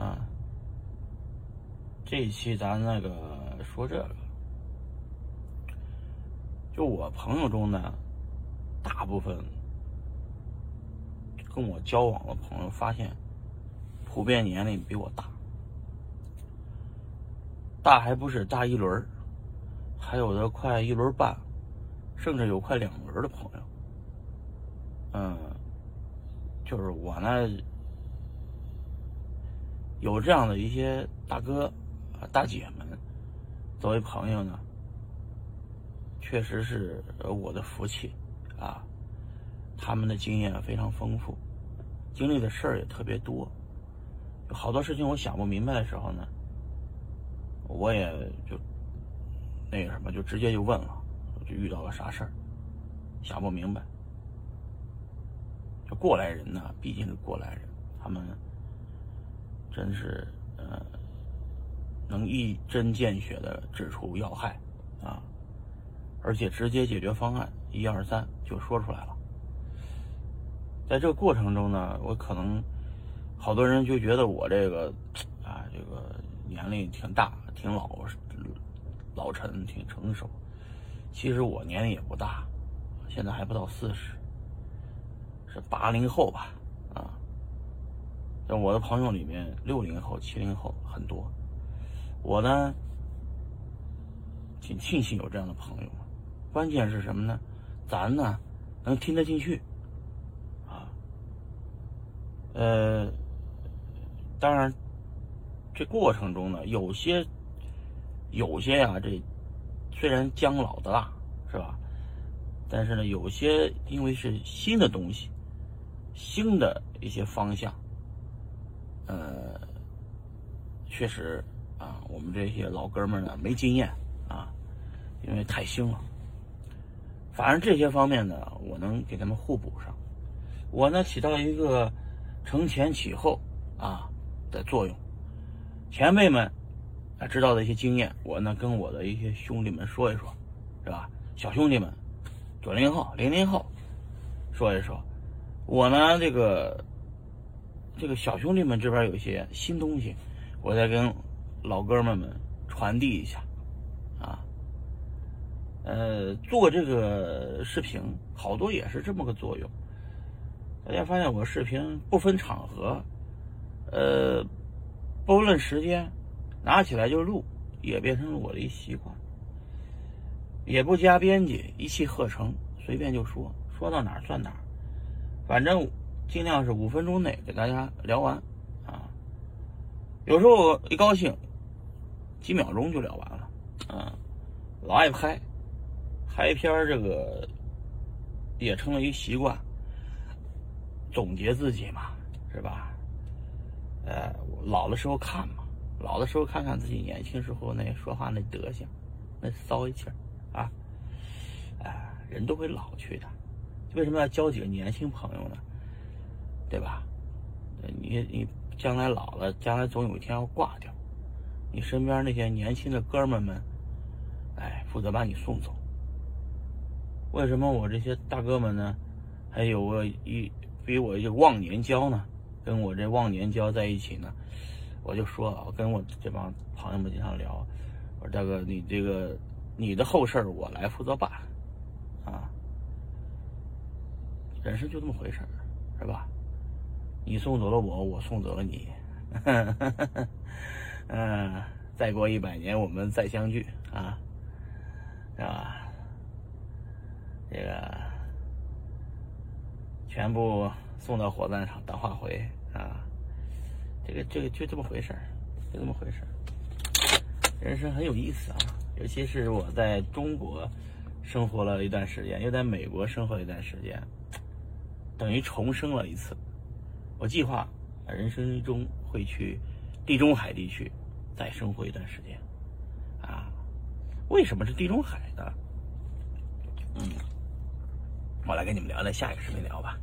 啊。这一期咱那个说这个，就我朋友中呢，大部分跟我交往的朋友发现，普遍年龄比我大，大还不是大一轮还有的快一轮半，甚至有快两轮的朋友。嗯，就是我呢，有这样的一些大哥啊、大姐们作为朋友呢，确实是我的福气啊。他们的经验非常丰富，经历的事儿也特别多，好多事情我想不明白的时候呢，我也就那个什么，就直接就问了，就遇到了啥事儿，想不明白。就过来人呢，毕竟是过来人，他们真是呃，能一针见血的指出要害啊，而且直接解决方案一二三就说出来了。在这个过程中呢，我可能好多人就觉得我这个啊，这个年龄挺大、挺老、老成、挺成熟。其实我年龄也不大，现在还不到四十。是八零后吧，啊，在我的朋友里面，六零后、七零后很多。我呢，挺庆幸有这样的朋友。关键是什么呢？咱呢能听得进去，啊，呃，当然，这过程中呢，有些有些呀，这虽然姜老的辣，是吧？但是呢，有些因为是新的东西。新的一些方向，呃，确实啊，我们这些老哥们呢没经验啊，因为太新了。反正这些方面呢，我能给他们互补上，我呢起到一个承前启后啊的作用。前辈们啊知道的一些经验，我呢跟我的一些兄弟们说一说，是吧？小兄弟们，九零后、零零后，说一说。我呢，这个这个小兄弟们这边有一些新东西，我再跟老哥们们传递一下，啊，呃，做这个视频好多也是这么个作用。大家发现我视频不分场合，呃，不论时间，拿起来就录，也变成了我的一习惯，也不加编辑，一气呵成，随便就说，说到哪儿算哪儿。反正尽量是五分钟内给大家聊完，啊，有时候一高兴，几秒钟就聊完了，啊，老爱拍，拍片这个也成了一个习惯，总结自己嘛，是吧？呃，老的时候看嘛，老的时候看看自己年轻时候那说话那德行，那骚一气儿啊，哎，人都会老去的。为什么要交几个年轻朋友呢？对吧？你你将来老了，将来总有一天要挂掉，你身边那些年轻的哥们们，哎，负责把你送走。为什么我这些大哥们呢，还有个一比我一个忘年交呢？跟我这忘年交在一起呢？我就说，我跟我这帮朋友们经常聊，我说大哥，你这个你的后事我来负责办，啊。人生就这么回事是吧？你送走了我，我送走了你，嗯，再过一百年我们再相聚啊，是吧？这个全部送到火葬场当化肥啊，这个这个就这么回事就这么回事人生很有意思啊，尤其是我在中国生活了一段时间，又在美国生活一段时间。等于重生了一次。我计划人生中会去地中海地区再生活一段时间。啊，为什么是地中海呢？嗯，我来跟你们聊，在下一个视频聊吧。